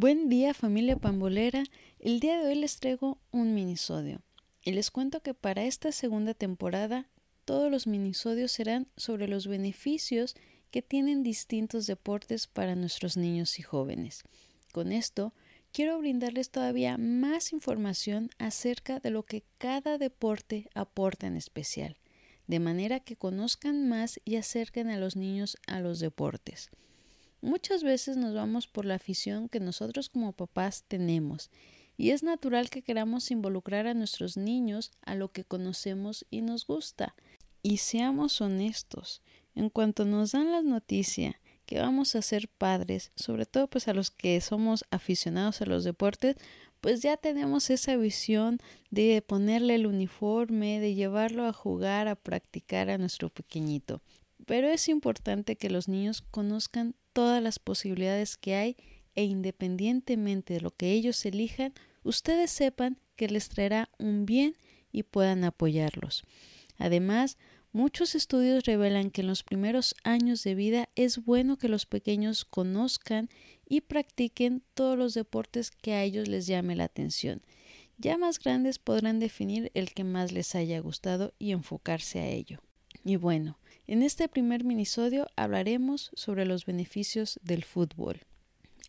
Buen día familia pambolera, el día de hoy les traigo un minisodio y les cuento que para esta segunda temporada todos los minisodios serán sobre los beneficios que tienen distintos deportes para nuestros niños y jóvenes. Con esto quiero brindarles todavía más información acerca de lo que cada deporte aporta en especial, de manera que conozcan más y acerquen a los niños a los deportes. Muchas veces nos vamos por la afición que nosotros como papás tenemos y es natural que queramos involucrar a nuestros niños a lo que conocemos y nos gusta. Y seamos honestos, en cuanto nos dan la noticia que vamos a ser padres, sobre todo pues a los que somos aficionados a los deportes, pues ya tenemos esa visión de ponerle el uniforme, de llevarlo a jugar, a practicar a nuestro pequeñito. Pero es importante que los niños conozcan todas las posibilidades que hay e independientemente de lo que ellos elijan, ustedes sepan que les traerá un bien y puedan apoyarlos. Además, muchos estudios revelan que en los primeros años de vida es bueno que los pequeños conozcan y practiquen todos los deportes que a ellos les llame la atención. Ya más grandes podrán definir el que más les haya gustado y enfocarse a ello. Y bueno, en este primer minisodio hablaremos sobre los beneficios del fútbol.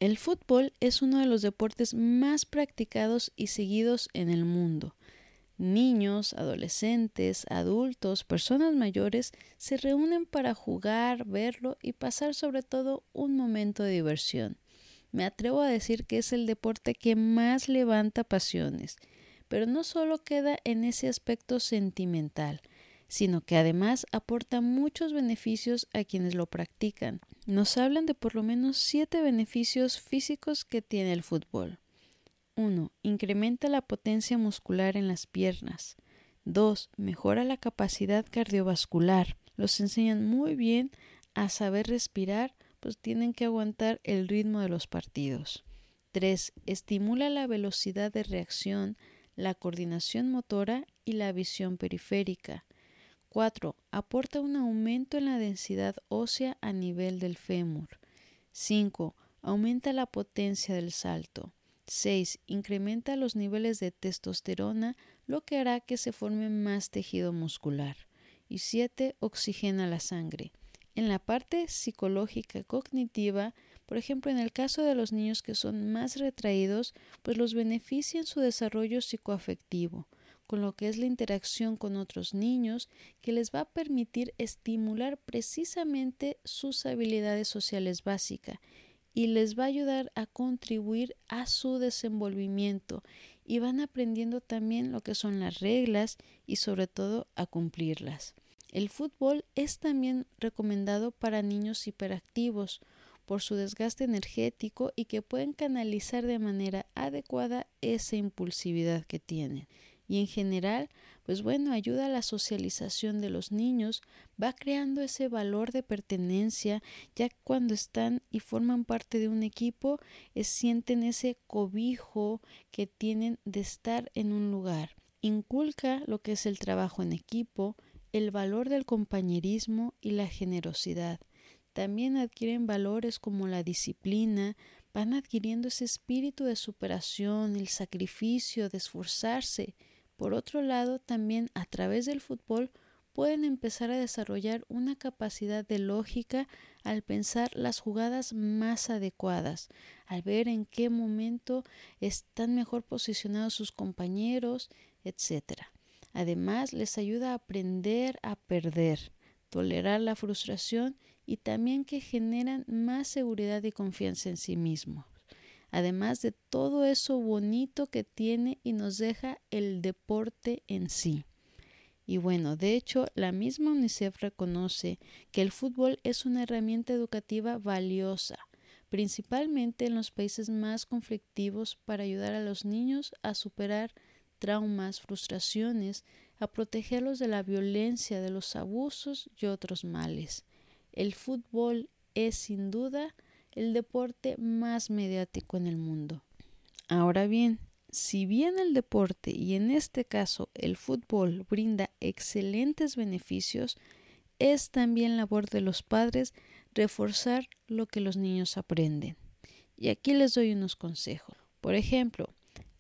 El fútbol es uno de los deportes más practicados y seguidos en el mundo. Niños, adolescentes, adultos, personas mayores se reúnen para jugar, verlo y pasar sobre todo un momento de diversión. Me atrevo a decir que es el deporte que más levanta pasiones, pero no solo queda en ese aspecto sentimental, sino que además aporta muchos beneficios a quienes lo practican. Nos hablan de por lo menos siete beneficios físicos que tiene el fútbol. 1. Incrementa la potencia muscular en las piernas. 2. Mejora la capacidad cardiovascular. Los enseñan muy bien a saber respirar, pues tienen que aguantar el ritmo de los partidos. 3. Estimula la velocidad de reacción, la coordinación motora y la visión periférica. 4. Aporta un aumento en la densidad ósea a nivel del fémur. 5. Aumenta la potencia del salto. 6. Incrementa los niveles de testosterona, lo que hará que se forme más tejido muscular. Y 7. Oxigena la sangre. En la parte psicológica cognitiva, por ejemplo, en el caso de los niños que son más retraídos, pues los beneficia en su desarrollo psicoafectivo con lo que es la interacción con otros niños, que les va a permitir estimular precisamente sus habilidades sociales básicas y les va a ayudar a contribuir a su desenvolvimiento y van aprendiendo también lo que son las reglas y sobre todo a cumplirlas. El fútbol es también recomendado para niños hiperactivos por su desgaste energético y que pueden canalizar de manera adecuada esa impulsividad que tienen y en general, pues bueno, ayuda a la socialización de los niños, va creando ese valor de pertenencia, ya cuando están y forman parte de un equipo, sienten ese cobijo que tienen de estar en un lugar. Inculca lo que es el trabajo en equipo, el valor del compañerismo y la generosidad. También adquieren valores como la disciplina, van adquiriendo ese espíritu de superación, el sacrificio, de esforzarse, por otro lado, también a través del fútbol pueden empezar a desarrollar una capacidad de lógica al pensar las jugadas más adecuadas, al ver en qué momento están mejor posicionados sus compañeros, etc. Además, les ayuda a aprender a perder, tolerar la frustración y también que generan más seguridad y confianza en sí mismos además de todo eso bonito que tiene y nos deja el deporte en sí. Y bueno, de hecho, la misma UNICEF reconoce que el fútbol es una herramienta educativa valiosa, principalmente en los países más conflictivos para ayudar a los niños a superar traumas, frustraciones, a protegerlos de la violencia, de los abusos y otros males. El fútbol es sin duda el deporte más mediático en el mundo. Ahora bien, si bien el deporte y en este caso el fútbol brinda excelentes beneficios, es también labor de los padres reforzar lo que los niños aprenden. Y aquí les doy unos consejos. Por ejemplo,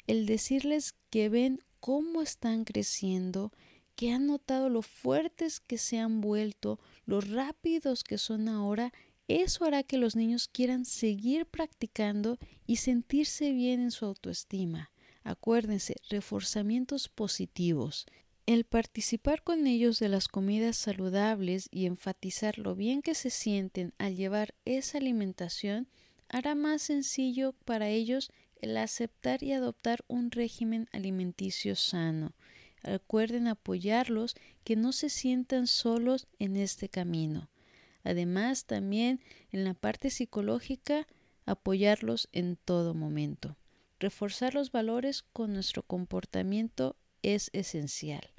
el decirles que ven cómo están creciendo, que han notado lo fuertes que se han vuelto, lo rápidos que son ahora, eso hará que los niños quieran seguir practicando y sentirse bien en su autoestima. Acuérdense, reforzamientos positivos. El participar con ellos de las comidas saludables y enfatizar lo bien que se sienten al llevar esa alimentación hará más sencillo para ellos el aceptar y adoptar un régimen alimenticio sano. Recuerden apoyarlos, que no se sientan solos en este camino. Además, también en la parte psicológica, apoyarlos en todo momento. Reforzar los valores con nuestro comportamiento es esencial.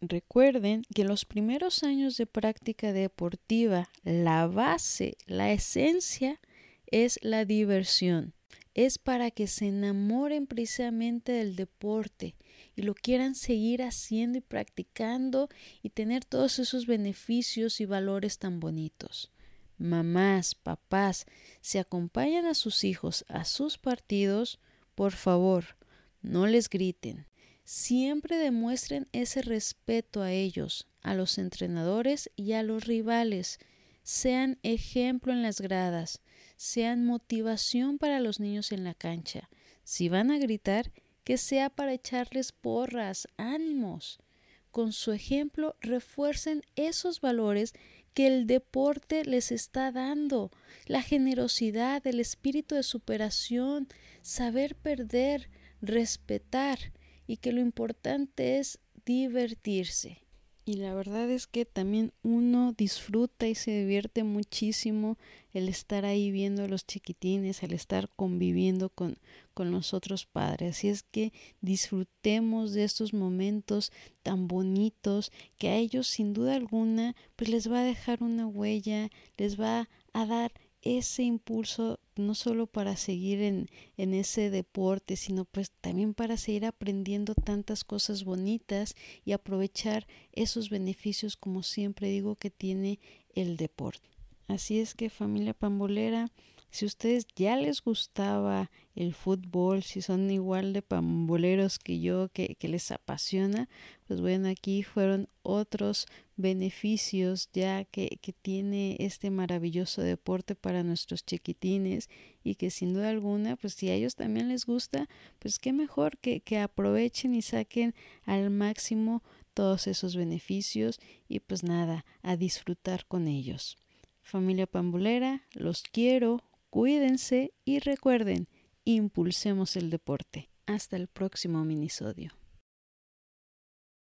Recuerden que en los primeros años de práctica deportiva, la base, la esencia es la diversión. Es para que se enamoren precisamente del deporte y lo quieran seguir haciendo y practicando y tener todos esos beneficios y valores tan bonitos. Mamás, papás, si acompañan a sus hijos a sus partidos, por favor, no les griten. Siempre demuestren ese respeto a ellos, a los entrenadores y a los rivales. Sean ejemplo en las gradas, sean motivación para los niños en la cancha. Si van a gritar, que sea para echarles porras, ánimos. Con su ejemplo refuercen esos valores que el deporte les está dando, la generosidad, el espíritu de superación, saber perder, respetar y que lo importante es divertirse. Y la verdad es que también uno disfruta y se divierte muchísimo el estar ahí viendo a los chiquitines, el estar conviviendo con, con los otros padres. Así es que disfrutemos de estos momentos tan bonitos que a ellos sin duda alguna pues les va a dejar una huella, les va a dar ese impulso no solo para seguir en, en, ese deporte, sino pues también para seguir aprendiendo tantas cosas bonitas y aprovechar esos beneficios como siempre digo que tiene el deporte. Así es que familia pambolera, si a ustedes ya les gustaba el fútbol, si son igual de pamboleros que yo, que, que, les apasiona, pues bueno, aquí fueron otros beneficios ya que, que tiene este maravilloso deporte para nuestros chiquitines y que sin duda alguna, pues si a ellos también les gusta, pues qué mejor que, que aprovechen y saquen al máximo todos esos beneficios y pues nada, a disfrutar con ellos. Familia Pambolera, los quiero, Cuídense y recuerden, impulsemos el deporte. Hasta el próximo minisodio.